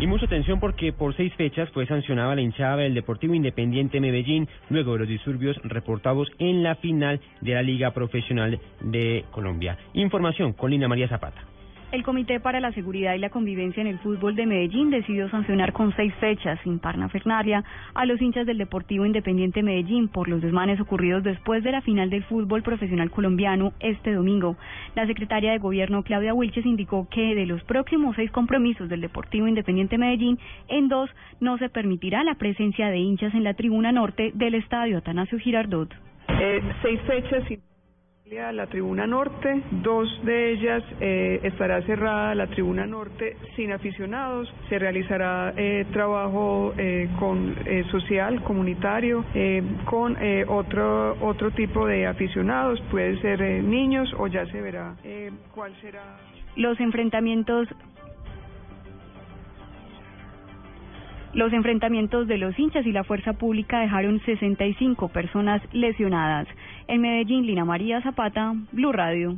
Y mucha atención porque por seis fechas fue sancionada la hinchada del Deportivo Independiente Medellín luego de los disturbios reportados en la final de la Liga Profesional de Colombia. Información con Lina María Zapata. El Comité para la Seguridad y la Convivencia en el Fútbol de Medellín decidió sancionar con seis fechas sin parnafernaria a los hinchas del Deportivo Independiente Medellín por los desmanes ocurridos después de la final del fútbol profesional colombiano este domingo. La secretaria de Gobierno Claudia Wilches indicó que de los próximos seis compromisos del Deportivo Independiente Medellín, en dos no se permitirá la presencia de hinchas en la tribuna norte del estadio Atanasio Girardot. Seis fechas sin la tribuna norte, dos de ellas eh, estará cerrada la tribuna norte sin aficionados, se realizará eh, trabajo eh, con eh, social, comunitario, eh, con eh, otro otro tipo de aficionados, puede ser niños o ya se verá cuál será. Los enfrentamientos Los enfrentamientos de los hinchas y la fuerza pública dejaron 65 personas lesionadas. En Medellín, Lina María Zapata, Blue Radio.